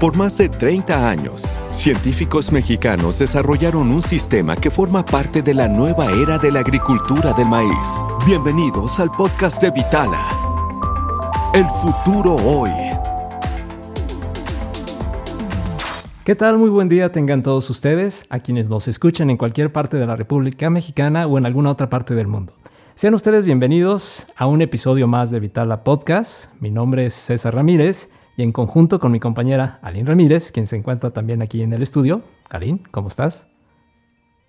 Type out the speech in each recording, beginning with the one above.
Por más de 30 años, científicos mexicanos desarrollaron un sistema que forma parte de la nueva era de la agricultura del maíz. Bienvenidos al podcast de Vitala. El futuro hoy. ¿Qué tal? Muy buen día tengan todos ustedes, a quienes nos escuchan en cualquier parte de la República Mexicana o en alguna otra parte del mundo. Sean ustedes bienvenidos a un episodio más de Vitala Podcast. Mi nombre es César Ramírez y en conjunto con mi compañera Aline Ramírez, quien se encuentra también aquí en el estudio. Aline, ¿cómo estás?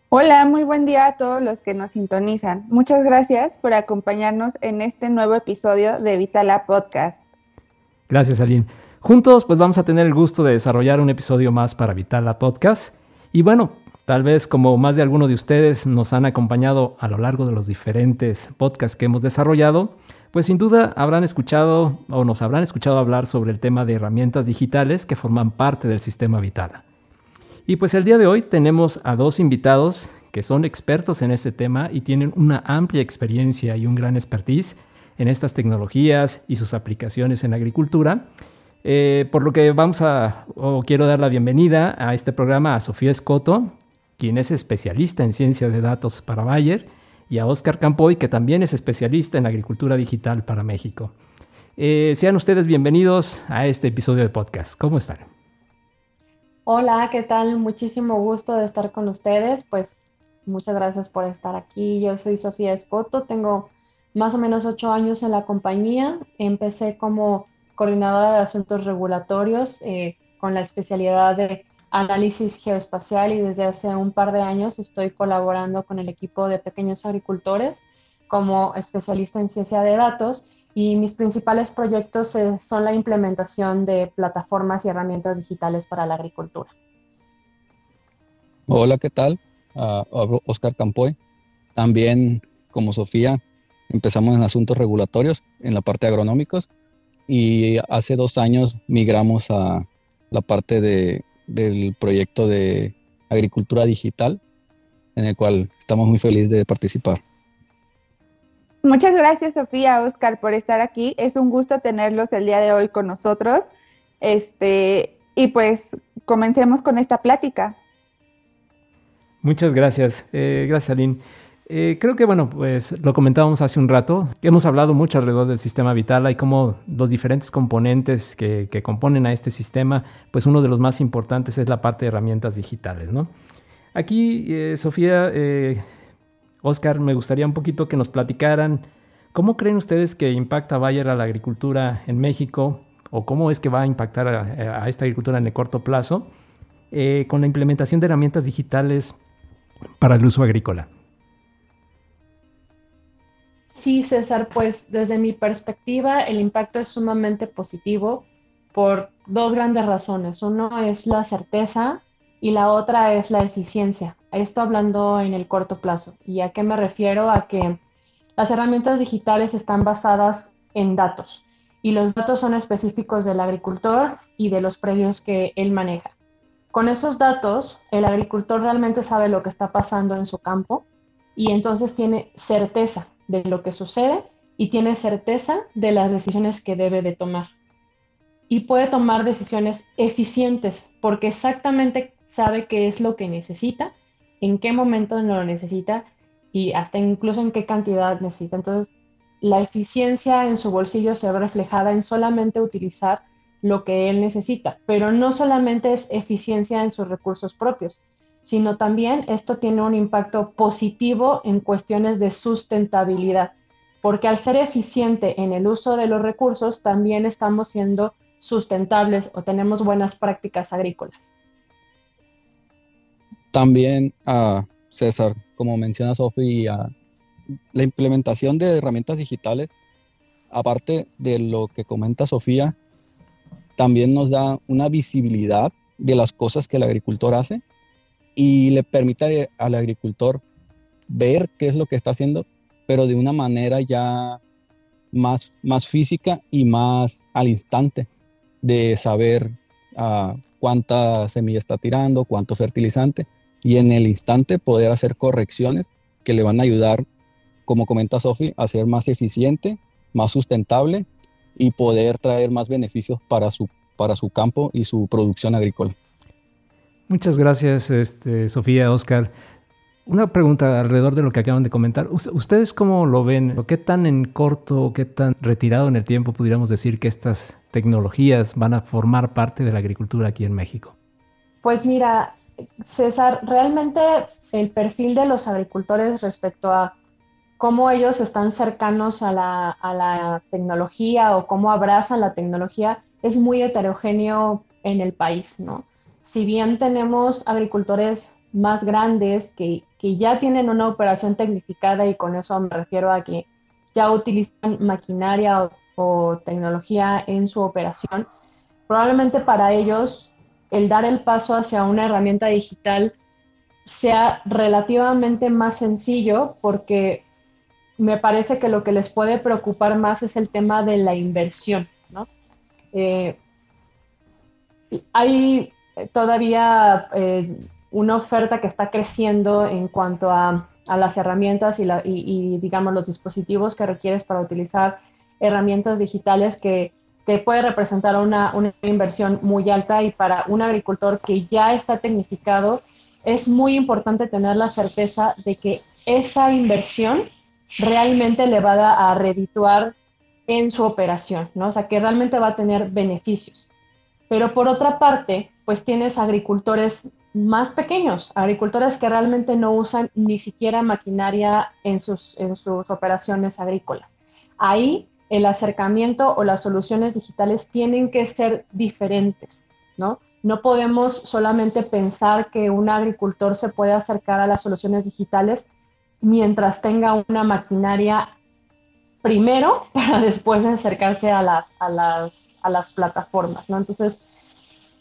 Hola, muy buen día a todos los que nos sintonizan. Muchas gracias por acompañarnos en este nuevo episodio de Vitala Podcast. Gracias, Aline. Juntos pues vamos a tener el gusto de desarrollar un episodio más para Vitala Podcast. Y bueno, tal vez como más de alguno de ustedes nos han acompañado a lo largo de los diferentes podcasts que hemos desarrollado, pues sin duda habrán escuchado o nos habrán escuchado hablar sobre el tema de herramientas digitales que forman parte del sistema Vitala. Y pues el día de hoy tenemos a dos invitados que son expertos en este tema y tienen una amplia experiencia y un gran expertise en estas tecnologías y sus aplicaciones en agricultura eh, por lo que vamos a, o quiero dar la bienvenida a este programa a Sofía Escoto, quien es especialista en ciencia de datos para Bayer, y a Oscar Campoy, que también es especialista en agricultura digital para México. Eh, sean ustedes bienvenidos a este episodio de podcast. ¿Cómo están? Hola, ¿qué tal? Muchísimo gusto de estar con ustedes. Pues muchas gracias por estar aquí. Yo soy Sofía Escoto, tengo más o menos ocho años en la compañía. Empecé como coordinadora de asuntos regulatorios eh, con la especialidad de análisis geoespacial y desde hace un par de años estoy colaborando con el equipo de pequeños agricultores como especialista en ciencia de datos y mis principales proyectos eh, son la implementación de plataformas y herramientas digitales para la agricultura. Hola, ¿qué tal? Uh, Oscar Campoy. También, como Sofía, empezamos en asuntos regulatorios en la parte agronómicos y hace dos años migramos a la parte de, del proyecto de agricultura digital, en el cual estamos muy felices de participar. Muchas gracias, Sofía, Oscar, por estar aquí. Es un gusto tenerlos el día de hoy con nosotros. Este, y pues comencemos con esta plática. Muchas gracias. Eh, gracias, Aline. Eh, creo que, bueno, pues lo comentábamos hace un rato, hemos hablado mucho alrededor del sistema Vitala y cómo los diferentes componentes que, componen a este sistema, pues uno de los más importantes es la parte de herramientas digitales, ¿no? Aquí, eh, Sofía, eh, Oscar, me gustaría un poquito que nos platicaran cómo creen ustedes que impacta Bayer a la agricultura en México o cómo es que va a impactar a, a esta agricultura en el corto plazo con la implementación de herramientas digitales para el uso agrícola. Sí, César, pues desde mi perspectiva el impacto es sumamente positivo por dos grandes razones. Uno es la certeza y la otra es la eficiencia. Esto hablando en el corto plazo. ¿Y a qué me refiero? A que las herramientas digitales están basadas en datos y los datos son específicos del agricultor y de los predios que él maneja. Con esos datos, el agricultor realmente sabe lo que está pasando en su campo y entonces tiene certeza de lo que sucede y tiene certeza de las decisiones que debe de tomar. Y puede tomar decisiones eficientes porque exactamente sabe qué es lo que necesita, en qué momento lo necesita y hasta incluso en qué cantidad necesita. Entonces, la eficiencia en su bolsillo se ve reflejada en solamente utilizar lo que él necesita, pero no solamente es eficiencia en sus recursos propios, sino también esto tiene un impacto positivo en cuestiones de sustentabilidad, porque al ser eficiente en el uso de los recursos, también estamos siendo sustentables o tenemos buenas prácticas agrícolas. También, a César, como menciona Sofía, la implementación de herramientas digitales, aparte de lo que comenta Sofía, también nos da una visibilidad de las cosas que el agricultor hace y le permite al agricultor ver qué es lo que está haciendo, pero de una manera ya más, más física y más al instante de saber uh, cuánta semilla está tirando, cuánto fertilizante y en el instante poder hacer correcciones que le van a ayudar, como comenta Sofi, a ser más eficiente, más sustentable y poder traer más beneficios para su para su campo y su producción agrícola. Muchas gracias, este, Sofía, Oscar. Una pregunta alrededor de lo que acaban de comentar. ¿Ustedes cómo lo ven? ¿Qué tan en corto, qué tan retirado en el tiempo pudiéramos decir que estas tecnologías van a formar parte de la agricultura aquí en México? Pues mira, César, realmente el perfil de los agricultores respecto a cómo ellos están cercanos a la, a la tecnología o cómo abrazan la tecnología es muy heterogéneo en el país, ¿no? Si bien tenemos agricultores más grandes que, ya tienen una operación tecnificada y con eso me refiero a que ya utilizan maquinaria o, tecnología en su operación, probablemente para ellos el dar el paso hacia una herramienta digital sea relativamente más sencillo porque me parece que lo que les puede preocupar más es el tema de la inversión, ¿no? Eh, hay todavía eh, una oferta que está creciendo en cuanto a, las herramientas y, digamos, los dispositivos que requieres para utilizar herramientas digitales que, que puede representar una, una, inversión muy alta y para un agricultor que ya está tecnificado, es muy importante tener la certeza de que esa inversión realmente le va a redituar en su operación, ¿no? O sea, que realmente va a tener beneficios. Pero por otra parte, pues tienes agricultores más pequeños, agricultores que realmente no usan ni siquiera maquinaria en sus, en sus operaciones agrícolas. Ahí el acercamiento o las soluciones digitales tienen que ser diferentes, ¿no? No podemos solamente pensar que un agricultor se puede acercar a las soluciones digitales mientras tenga una maquinaria primero para después acercarse a las, a las, a las plataformas, ¿no? Entonces,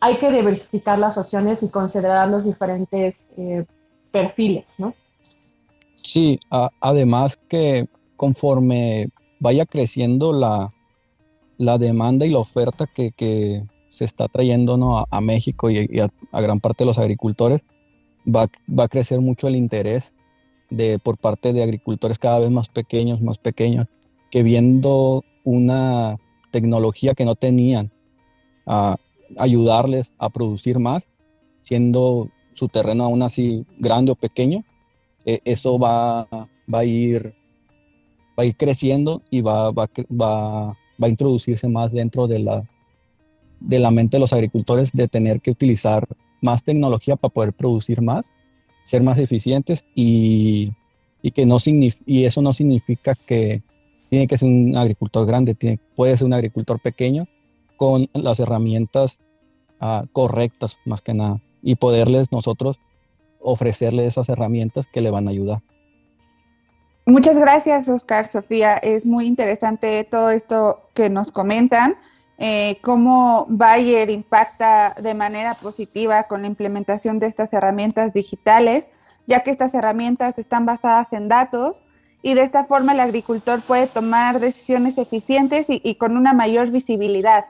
hay que diversificar las opciones y considerar los diferentes eh, perfiles, ¿no? Sí, además que conforme vaya creciendo la, demanda y la oferta que, se está trayendo a, México y, a, gran parte de los agricultores, va, va, a crecer mucho el interés de, por parte de agricultores cada vez más pequeños, más pequeños, que viendo una tecnología que no tenían, uh, ayudarles a producir más, siendo su terreno aún así grande o pequeño, eh, eso va, va, a ir, va a ir creciendo y va, va, va, va a introducirse más dentro de la, de la mente de los agricultores de tener que utilizar más tecnología para poder producir más, ser más eficientes y, y que no y eso no significa que tiene que ser un agricultor grande, tiene, puede ser un agricultor pequeño con las herramientas ah, correctas más que nada y poderles nosotros ofrecerles esas herramientas que le van a ayudar. Muchas gracias, Oscar, Sofía. Es muy interesante todo esto que nos comentan, eh, cómo Bayer impacta de manera positiva con la implementación de estas herramientas digitales, ya que estas herramientas están basadas en datos y de esta forma el agricultor puede tomar decisiones eficientes y con una mayor visibilidad.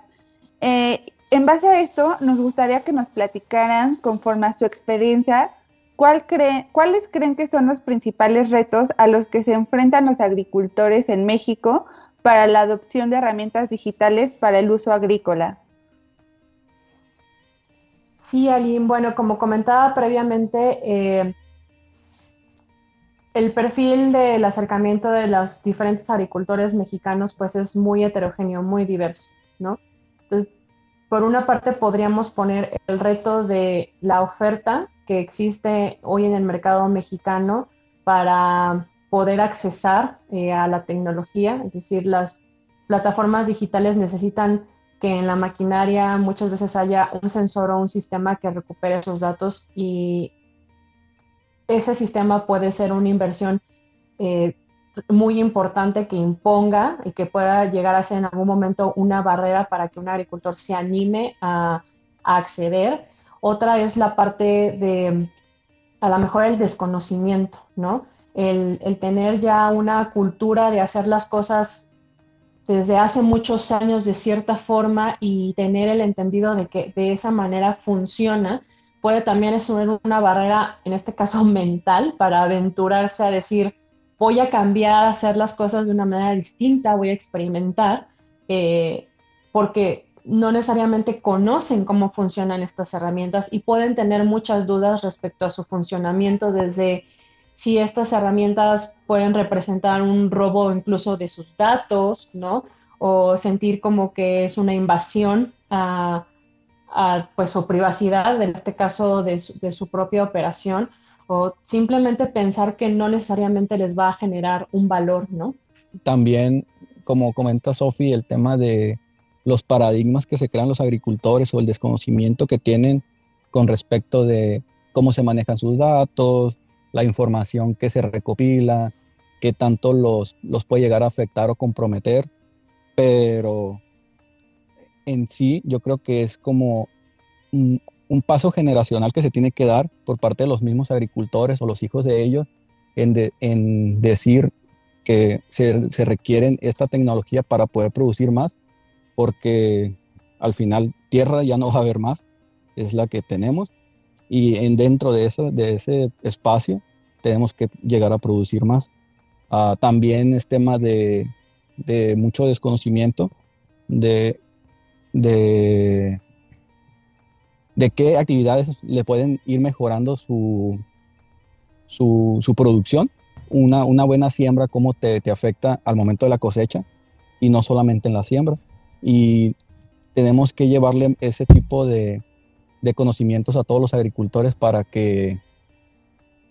Eh, en base a esto, nos gustaría que nos platicaran, conforme a su experiencia, ¿cuál ¿cuáles creen que son los principales retos a los que se enfrentan los agricultores en México para la adopción de herramientas digitales para el uso agrícola? Sí, Aline. Bueno, como comentaba previamente, eh, el perfil del acercamiento de los diferentes agricultores mexicanos pues es muy heterogéneo, muy diverso, ¿no? Entonces, por una parte podríamos poner el reto de la oferta que existe hoy en el mercado mexicano para poder accesar eh, a la tecnología, es decir, las plataformas digitales necesitan que en la maquinaria muchas veces haya un sensor o un sistema que recupere esos datos y ese sistema puede ser una inversión eh, muy importante que imponga y que pueda llegar a ser en algún momento una barrera para que un agricultor se anime a, acceder. Otra es la parte de, a lo mejor, el desconocimiento, ¿no? El, el, tener ya una cultura de hacer las cosas desde hace muchos años de cierta forma y tener el entendido de que de esa manera funciona, puede también ser una barrera, en este caso mental, para aventurarse a decir, voy a cambiar, a hacer las cosas de una manera distinta, voy a experimentar, eh, porque no necesariamente conocen cómo funcionan estas herramientas y pueden tener muchas dudas respecto a su funcionamiento desde si estas herramientas pueden representar un robo incluso de sus datos, ¿no? O sentir como que es una invasión a, pues, su privacidad, en este caso de su propia operación, o simplemente pensar que no necesariamente les va a generar un valor, ¿no? También, como comenta Sofi, el tema de los paradigmas que se crean los agricultores o el desconocimiento que tienen con respecto de cómo se manejan sus datos, la información que se recopila, qué tanto los, los puede llegar a afectar o comprometer, pero en sí yo creo que es como un, paso generacional que se tiene que dar por parte de los mismos agricultores o los hijos de ellos en, en decir que se, se requieren esta tecnología para poder producir más porque al final tierra ya no va a haber más, es la que tenemos y en, dentro de, de ese espacio tenemos que llegar a producir más. Ah, también es tema de, mucho desconocimiento de, de, qué actividades le pueden ir mejorando su, su, producción. Una, una, buena siembra, cómo te, te afecta al momento de la cosecha y no solamente en la siembra y tenemos que llevarle ese tipo de, conocimientos a todos los agricultores para que,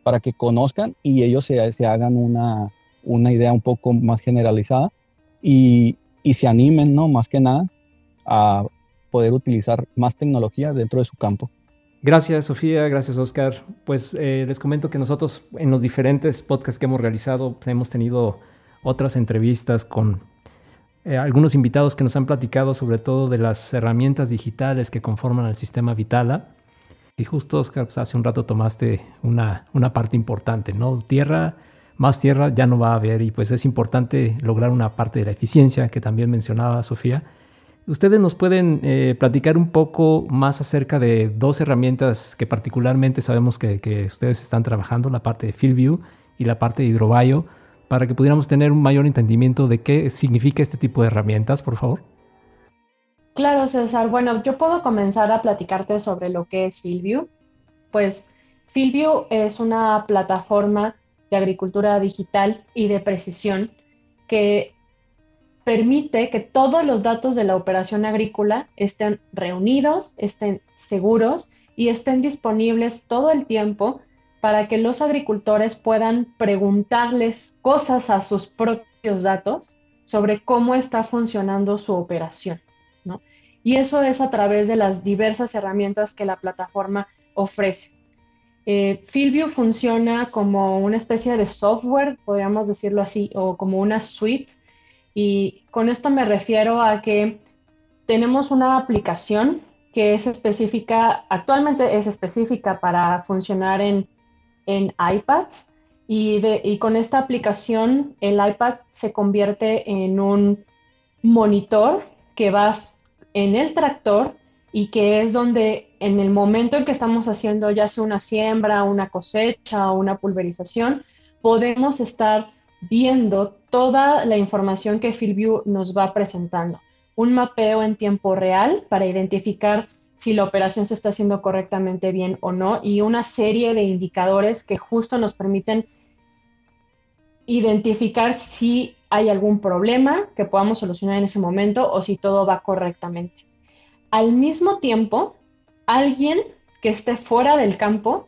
para que conozcan y ellos se, se hagan una, idea un poco más generalizada y, se animen, ¿no? Más que nada, a poder utilizar más tecnología dentro de su campo. Gracias, Sofía. Gracias, Oscar. Pues eh, les comento que nosotros en los diferentes podcasts que hemos realizado pues, hemos tenido otras entrevistas con eh, algunos invitados que nos han platicado sobre todo de las herramientas digitales que conforman el sistema Vitala. Y justo, Oscar, pues, hace un rato tomaste una, una parte importante, ¿no? Tierra, más tierra ya no va a haber y pues es importante lograr una parte de la eficiencia que también mencionaba Sofía. Ustedes nos pueden eh, platicar un poco más acerca de dos herramientas que particularmente sabemos que, ustedes están trabajando, la parte de FieldView y la parte de Hidrobio para que pudiéramos tener un mayor entendimiento de qué significa este tipo de herramientas, por favor? Claro, César. Bueno, yo puedo comenzar a platicarte sobre lo que es FieldView. Pues FieldView es una plataforma de agricultura digital y de precisión que permite que todos los datos de la operación agrícola estén reunidos, estén seguros y estén disponibles todo el tiempo para que los agricultores puedan preguntarles cosas a sus propios datos sobre cómo está funcionando su operación. ¿no? Y eso es a través de las diversas herramientas que la plataforma ofrece. Eh, funciona como una especie de software, podríamos decirlo así, o como una suite. Y con esto me refiero a que tenemos una aplicación que es específica, actualmente es específica para funcionar en en iPads. Y, con esta aplicación el iPad se convierte en un monitor que vas en el tractor y que es donde en el momento en que estamos haciendo ya sea una siembra, una cosecha o una pulverización, podemos estar viendo toda la información que FieldView nos va presentando. Un mapeo en tiempo real para identificar si la operación se está haciendo correctamente bien o no y una serie de indicadores que justo nos permiten identificar si hay algún problema que podamos solucionar en ese momento o si todo va correctamente. Al mismo tiempo, alguien que esté fuera del campo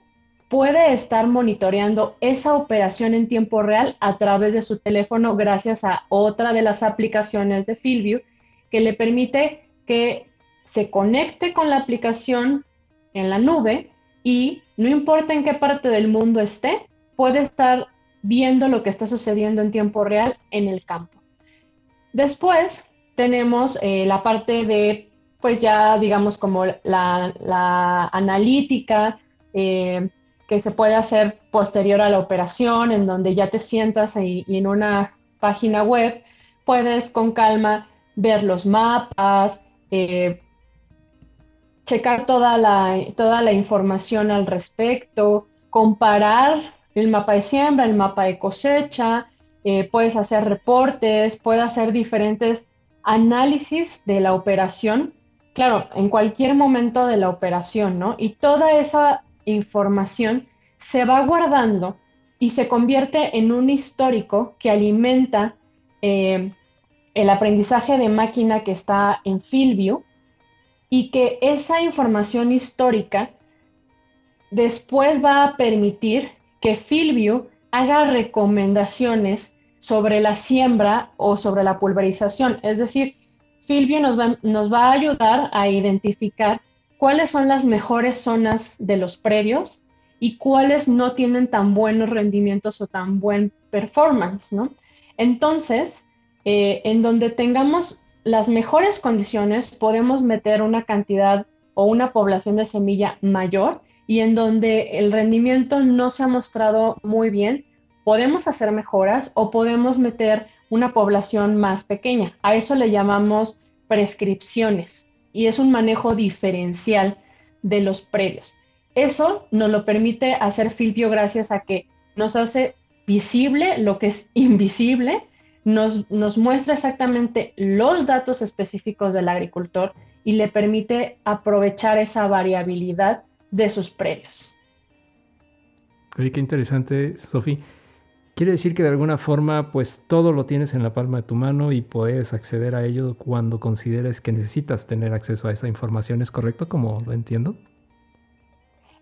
puede estar monitoreando esa operación en tiempo real a través de su teléfono gracias a otra de las aplicaciones de FieldView que le permite que se conecte con la aplicación en la nube y no importa en qué parte del mundo esté, puede estar viendo lo que está sucediendo en tiempo real en el campo. Después tenemos eh, la parte de, pues ya digamos como la, analítica eh, que se puede hacer posterior a la operación, en donde ya te sientas y en una página web puedes con calma ver los mapas, eh, checar toda la, toda la información al respecto, comparar el mapa de siembra, el mapa de cosecha, eh, puedes hacer reportes, puedes hacer diferentes análisis de la operación claro, en cualquier momento de la operación, ¿no? Y toda esa información se va guardando y se convierte en un histórico que alimenta eh, el aprendizaje de máquina que está en FieldView y que esa información histórica después va a permitir que FieldView haga recomendaciones sobre la siembra o sobre la pulverización. Es decir, FieldView nos va, nos va a ayudar a identificar cuáles son las mejores zonas de los predios y cuáles no tienen tan buenos rendimientos o tan buen performance, ¿no? Entonces, eh, en donde tengamos las mejores condiciones, podemos meter una cantidad o una población de semilla mayor y en donde el rendimiento no se ha mostrado muy bien, podemos hacer mejoras o podemos meter una población más pequeña. A eso le llamamos prescripciones y es un manejo diferencial de los predios. Eso nos lo permite hacer Filpio gracias a que nos hace visible lo que es invisible, nos, nos muestra exactamente los datos específicos del agricultor y le permite aprovechar esa variabilidad de sus predios. Qué interesante, Sofía. Quiere decir que de alguna forma, pues todo lo tienes en la palma de tu mano y puedes acceder a ello cuando consideres que necesitas tener acceso a esa información. ¿Es correcto como lo entiendo?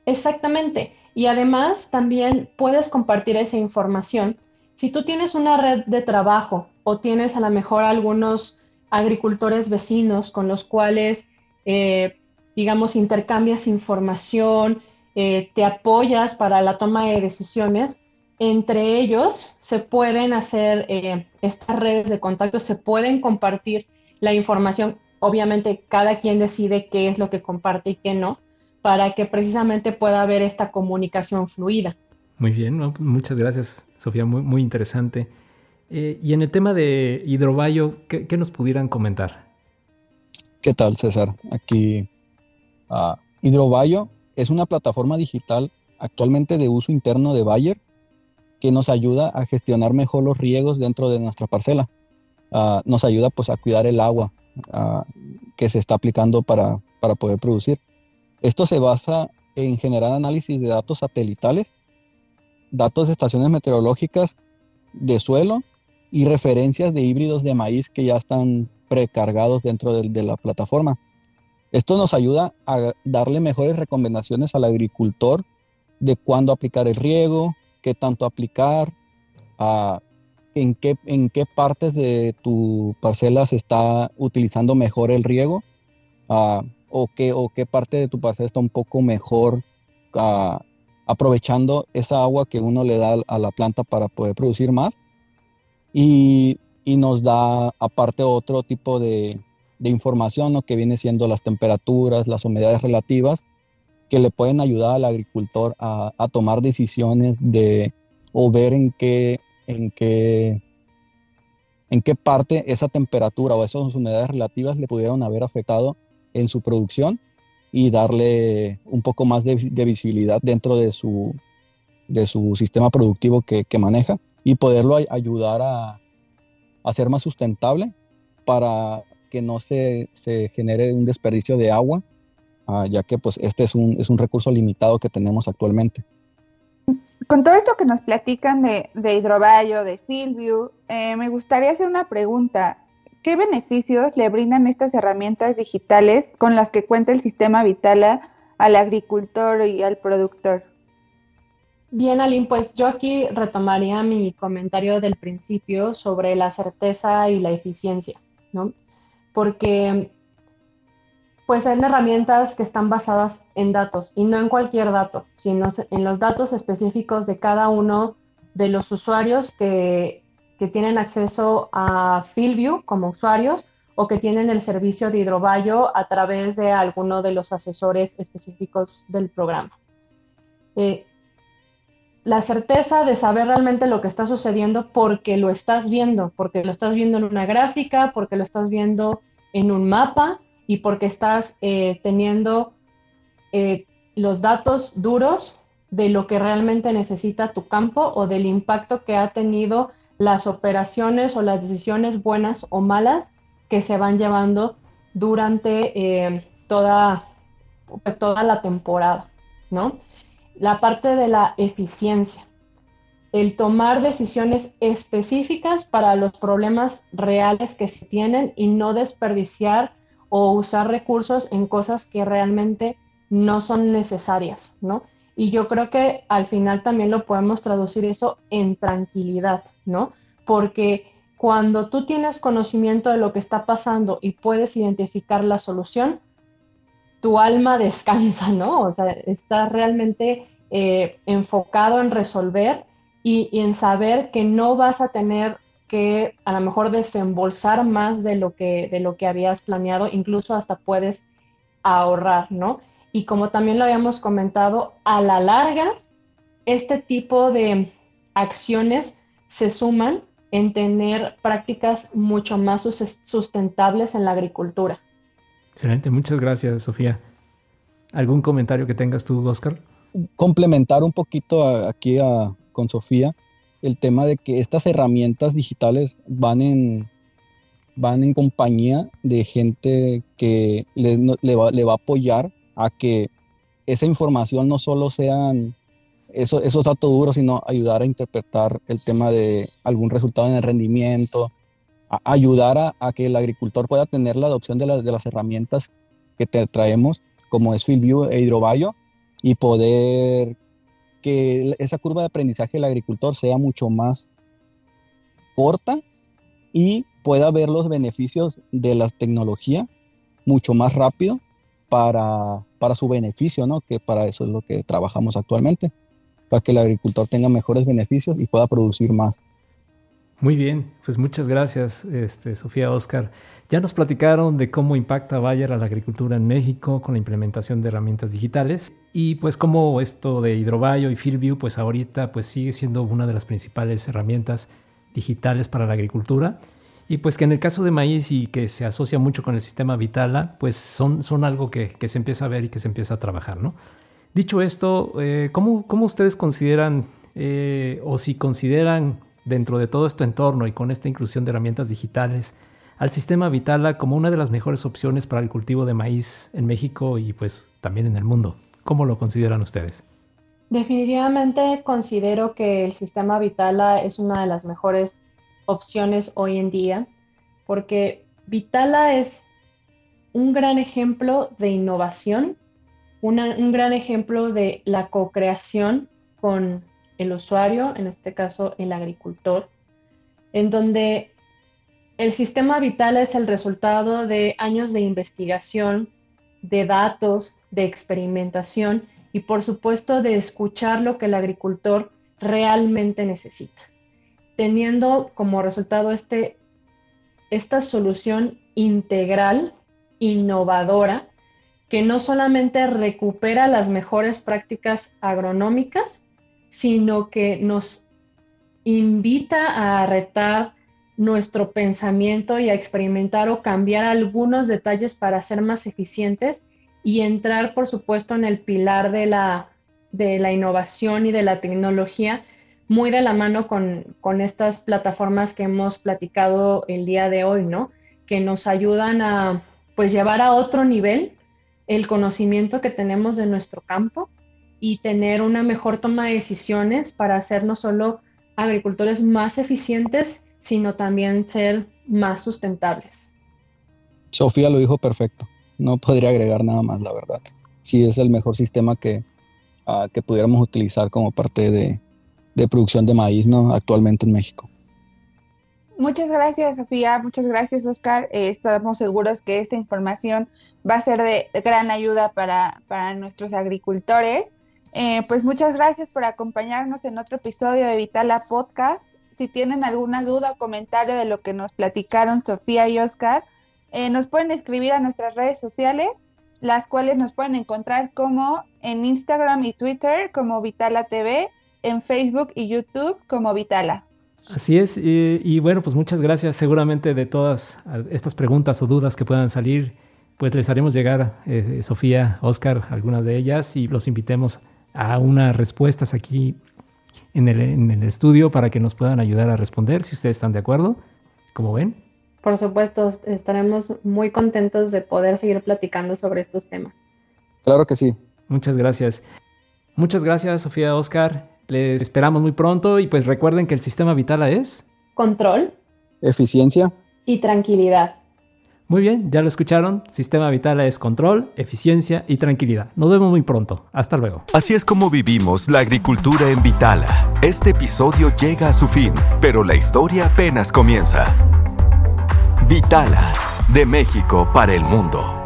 Exactamente. Y además también puedes compartir esa información. Si tú tienes una red de trabajo o tienes a lo mejor algunos agricultores vecinos con los cuales, eh, digamos, intercambias información, eh, te apoyas para la toma de decisiones, entre ellos se pueden hacer eh, estas redes de contacto, se pueden compartir la información. Obviamente cada quien decide qué es lo que comparte y qué no, para que precisamente pueda haber esta comunicación fluida. Muy bien, muchas gracias Sofía, muy, muy interesante. Eh, y en el tema de hidrobayo, ¿qué, nos pudieran comentar? ¿Qué tal César? Aquí uh, Hidrobayo es una plataforma digital actualmente de uso interno de Bayer que nos ayuda a gestionar mejor los riegos dentro de nuestra parcela. Ah, nos ayuda pues a cuidar el agua ah, que se está aplicando para, para poder producir. Esto se basa en generar análisis de datos satelitales, datos de estaciones meteorológicas de suelo y referencias de híbridos de maíz que ya están precargados dentro de, de la plataforma. Esto nos ayuda a darle mejores recomendaciones al agricultor de cuándo aplicar el riego, tanto aplicar, en, qué, en qué partes de tu parcela se está utilizando mejor el riego o, qué, o qué parte de tu parcela está un poco mejor aprovechando esa agua que uno le da a la planta para poder producir más. Y, nos da aparte otro tipo de, información que viene siendo las temperaturas, las humedades relativas que le pueden ayudar al agricultor a, tomar decisiones de o ver en qué, en qué, en qué parte esa temperatura o esas humedades relativas le pudieron haber afectado en su producción y darle un poco más de, visibilidad dentro de su, de su sistema productivo que, maneja y poderlo ayudar a, a, ser más sustentable para que no se, se genere un desperdicio de agua Ah, ya que pues este es un, es un recurso limitado que tenemos actualmente. Con todo esto que nos platican de, de Hidrobayo, de Fieldview, eh, me gustaría hacer una pregunta. ¿Qué beneficios le brindan estas herramientas digitales con las que cuenta el sistema Vitala al agricultor y al productor? Bien, Aline, pues yo aquí retomaría mi comentario del principio sobre la certeza y la eficiencia, ¿no? Porque pues son herramientas que están basadas en datos y no en cualquier dato, sino en los datos específicos de cada uno de los usuarios que, tienen acceso a FieldView como usuarios o que tienen el servicio de hidrobayo a través de alguno de los asesores específicos del programa. Eh, la certeza de saber realmente lo que está sucediendo porque lo estás viendo, porque lo estás viendo en una gráfica, porque lo estás viendo en un mapa y porque estás eh, teniendo eh, los datos duros de lo que realmente necesita tu campo o del impacto que ha tenido las operaciones o las decisiones buenas o malas que se van llevando durante eh, toda, pues, toda la temporada, ¿no? La parte de la eficiencia, el tomar decisiones específicas para los problemas reales que se tienen y no desperdiciar o usar recursos en cosas que realmente no son necesarias, ¿no? Y yo creo que al final también lo podemos traducir eso en tranquilidad, ¿no? Porque cuando tú tienes conocimiento de lo que está pasando y puedes identificar la solución, tu alma descansa, ¿no? O sea, estás realmente eh, enfocado en resolver y, en saber que no vas a tener que a lo mejor desembolsar más de lo que, de lo que habías planeado, incluso hasta puedes ahorrar, ¿no? Y como también lo habíamos comentado, a la larga, este tipo de acciones se suman en tener prácticas mucho más sustentables en la agricultura. Excelente, muchas gracias, Sofía. ¿Algún comentario que tengas tú, Oscar? Complementar un poquito aquí con Sofía el tema de que estas herramientas digitales van en, van en compañía de gente que le, le, va, a apoyar a que esa información no solo sean eso, esos datos duros, sino ayudar a interpretar el tema de algún resultado en el rendimiento, ayudar a, que el agricultor pueda tener la adopción de, de las herramientas que te traemos, como es FieldView e HidroBio, y poder que esa curva de aprendizaje del agricultor sea mucho más corta y pueda ver los beneficios de la tecnología mucho más rápido para, para su beneficio, ¿no? Que para eso es lo que trabajamos actualmente para que el agricultor tenga mejores beneficios y pueda producir más. Muy bien, pues muchas gracias, este, Sofía Oscar. Ya nos platicaron de cómo impacta Bayer a la agricultura en México con la implementación de herramientas digitales y pues cómo esto de Hidrobayo y FieldView pues ahorita pues sigue siendo una de las principales herramientas digitales para la agricultura y pues que en el caso de maíz y que se asocia mucho con el sistema Vitala pues son, son algo que, que se empieza a ver y que se empieza a trabajar, ¿no? Dicho esto, eh, ¿cómo, ustedes consideran eh, o si consideran dentro de todo este entorno y con esta inclusión de herramientas digitales al sistema Vitala como una de las mejores opciones para el cultivo de maíz en México y pues también en el mundo? ¿Cómo lo consideran ustedes? Definitivamente considero que el sistema Vitala es una de las mejores opciones hoy en día porque Vitala es un gran ejemplo de innovación un gran ejemplo de la co-creación con el usuario, en este caso el agricultor, en donde el sistema vital es el resultado de años de investigación, de datos, de experimentación y por supuesto de escuchar lo que el agricultor realmente necesita, teniendo como resultado este, esta solución integral, innovadora, que no solamente recupera las mejores prácticas agronómicas, sino que nos invita a retar nuestro pensamiento y a experimentar o cambiar algunos detalles para ser más eficientes y entrar, por supuesto, en el pilar de la, de la innovación y de la tecnología, muy de la mano con, con estas plataformas que hemos platicado el día de hoy, ¿no? Que nos ayudan a pues llevar a otro nivel el conocimiento que tenemos de nuestro campo y tener una mejor toma de decisiones para ser no solo agricultores más eficientes, sino también ser más sustentables. Sofía lo dijo perfecto. No podría agregar nada más, la verdad. Sí es el mejor sistema que, uh, que pudiéramos utilizar como parte de, de producción de maíz ¿no? actualmente en México. Muchas gracias, Sofía. Muchas gracias, Oscar. Eh, estamos seguros que esta información va a ser de, gran ayuda para, nuestros agricultores. Eh, pues muchas gracias por acompañarnos en otro episodio de Vitala Podcast. Si tienen alguna duda o comentario de lo que nos platicaron Sofía y Oscar, eh, nos pueden escribir a nuestras redes sociales, las cuales nos pueden encontrar como en Instagram y Twitter como Vitala TV, en Facebook y YouTube como Vitala. Así es, y, bueno, pues muchas gracias. Seguramente de todas estas preguntas o dudas que puedan salir, pues les haremos llegar, eh, Sofía, Oscar, algunas de ellas y los invitemos a unas respuestas aquí en el, en el, estudio para que nos puedan ayudar a responder, si ustedes están de acuerdo. Como ven, Por supuesto, estaremos muy contentos de poder seguir platicando sobre estos temas. Claro que sí. Muchas gracias. Muchas gracias, Sofía Oscar. Les esperamos muy pronto y pues recuerden que el sistema Vitala es control, eficiencia y tranquilidad. Muy bien, ya lo escucharon. Sistema Vitala es control, eficiencia y tranquilidad. Nos vemos muy pronto. Hasta luego. Así es como vivimos la agricultura en Vitala. Este episodio llega a su fin, pero la historia apenas comienza. Vitala, de México para el mundo.